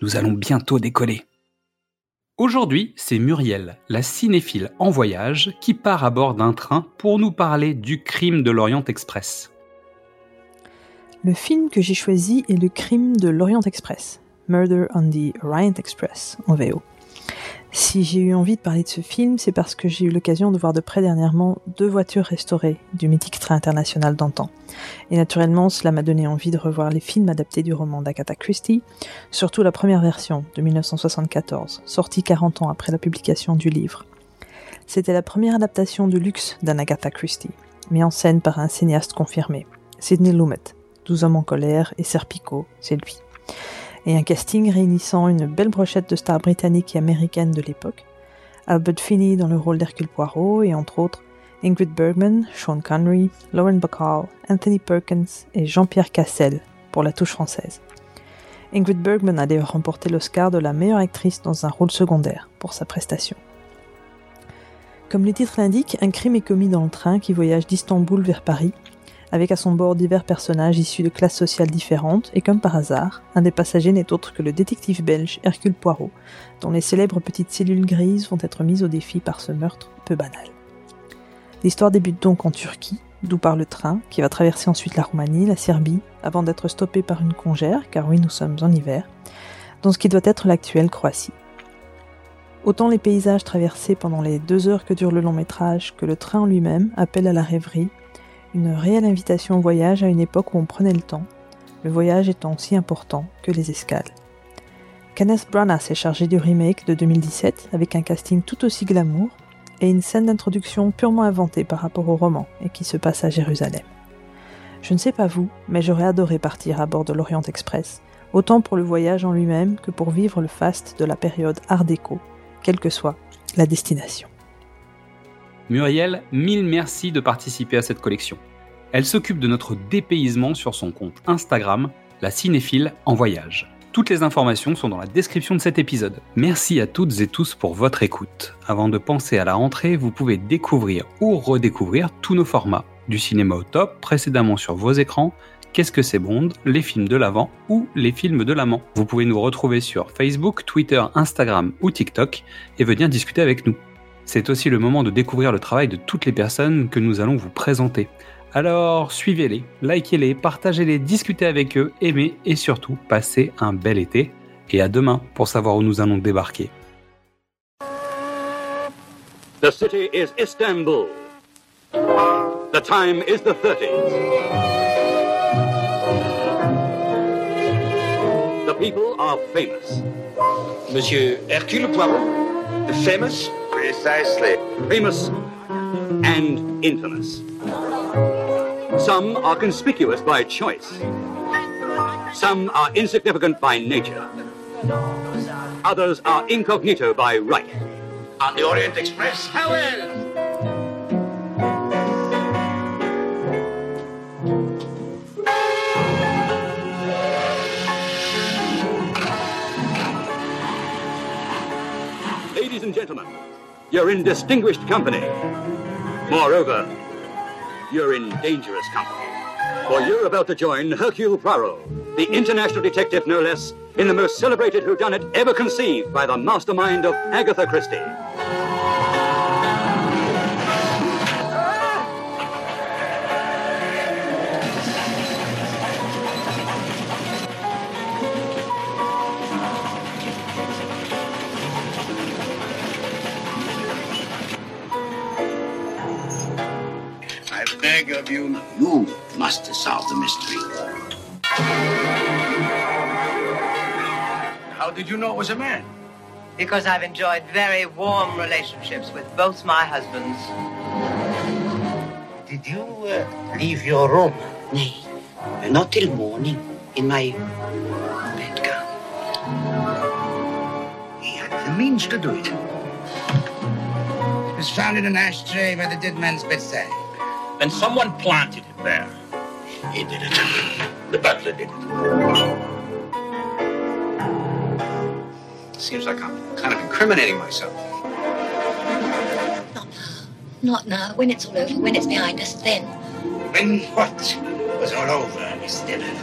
nous allons bientôt décoller. Aujourd'hui, c'est Muriel, la cinéphile en voyage, qui part à bord d'un train pour nous parler du crime de l'Orient Express. Le film que j'ai choisi est Le crime de l'Orient Express, Murder on the Orient Express en VO. Si j'ai eu envie de parler de ce film, c'est parce que j'ai eu l'occasion de voir de près dernièrement deux voitures restaurées du mythique train international d'antan. Et naturellement, cela m'a donné envie de revoir les films adaptés du roman d'Agatha Christie, surtout la première version de 1974, sortie 40 ans après la publication du livre. C'était la première adaptation de luxe d'un Agatha Christie, mis en scène par un cinéaste confirmé, Sidney Lumet, 12 hommes en colère et Serpico, c'est lui et un casting réunissant une belle brochette de stars britanniques et américaines de l'époque. Albert Finney dans le rôle d'Hercule Poirot et entre autres Ingrid Bergman, Sean Connery, Lauren Bacall, Anthony Perkins et Jean-Pierre Cassel pour la touche française. Ingrid Bergman a d'ailleurs remporté l'Oscar de la meilleure actrice dans un rôle secondaire pour sa prestation. Comme le titre l'indique, un crime est commis dans le train qui voyage d'Istanbul vers Paris avec à son bord divers personnages issus de classes sociales différentes, et comme par hasard, un des passagers n'est autre que le détective belge Hercule Poirot, dont les célèbres petites cellules grises vont être mises au défi par ce meurtre peu banal. L'histoire débute donc en Turquie, d'où part le train, qui va traverser ensuite la Roumanie, la Serbie, avant d'être stoppé par une congère, car oui, nous sommes en hiver, dans ce qui doit être l'actuelle Croatie. Autant les paysages traversés pendant les deux heures que dure le long métrage que le train lui-même appellent à la rêverie une réelle invitation au voyage à une époque où on prenait le temps, le voyage étant aussi important que les escales. Kenneth Branagh s'est chargé du remake de 2017 avec un casting tout aussi glamour et une scène d'introduction purement inventée par rapport au roman et qui se passe à Jérusalem. Je ne sais pas vous, mais j'aurais adoré partir à bord de l'Orient Express, autant pour le voyage en lui-même que pour vivre le faste de la période Art déco, quelle que soit la destination. Muriel, mille merci de participer à cette collection. Elle s'occupe de notre dépaysement sur son compte Instagram, la cinéphile en voyage. Toutes les informations sont dans la description de cet épisode. Merci à toutes et tous pour votre écoute. Avant de penser à la rentrée, vous pouvez découvrir ou redécouvrir tous nos formats. Du cinéma au top, précédemment sur vos écrans, Qu'est-ce que c'est Bond, les films de l'avant ou les films de l'amant. Vous pouvez nous retrouver sur Facebook, Twitter, Instagram ou TikTok et venir discuter avec nous. C'est aussi le moment de découvrir le travail de toutes les personnes que nous allons vous présenter. Alors suivez-les, likez-les, partagez-les, discutez avec eux, aimez et surtout passez un bel été. Et à demain pour savoir où nous allons débarquer. The city is Istanbul. The time is the 30s. The people are famous. Monsieur Hercule Poirot, famous Precisely. Famous and infamous. Some are conspicuous by choice. Some are insignificant by nature. Others are incognito by right. On the Orient Express? How well? Ladies and gentlemen, you're in distinguished company. Moreover, you're in dangerous company. For you're about to join Hercule Poirot, the international detective no less, in the most celebrated whodunit ever conceived by the mastermind of Agatha Christie. Beg of you, you must solve the mystery. How did you know it was a man? Because I've enjoyed very warm relationships with both my husbands. Did you uh, leave your room? Nay, not till morning in my bedgown. He had the means to do it. It was found in an ashtray by the dead man's bedside. Then someone planted it there. He did it. The butler did it. Seems like I'm kind of incriminating myself. Not now. Not now. When it's all over, when it's behind us, then. When what was all over, Miss Dillon?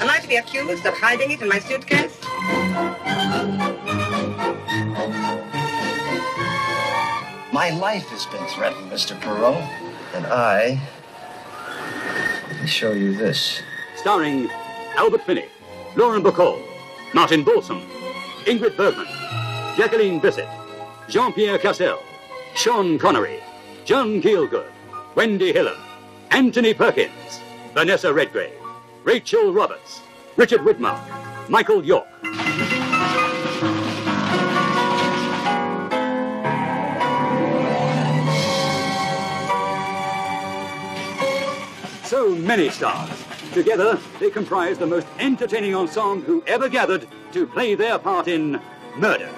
Am I to be accused of hiding it in my suitcase? My life has been threatened, Mr. Perot. And I. Let me show you this. Starring Albert Finney, Lauren Bacall, Martin Balsam, Ingrid Bergman, Jacqueline Bissett, Jean-Pierre Cassel, Sean Connery, John Gielgud, Wendy Hiller, Anthony Perkins, Vanessa Redgrave, Rachel Roberts, Richard Widmark, Michael York. So many stars. Together, they comprise the most entertaining ensemble who ever gathered to play their part in Murder.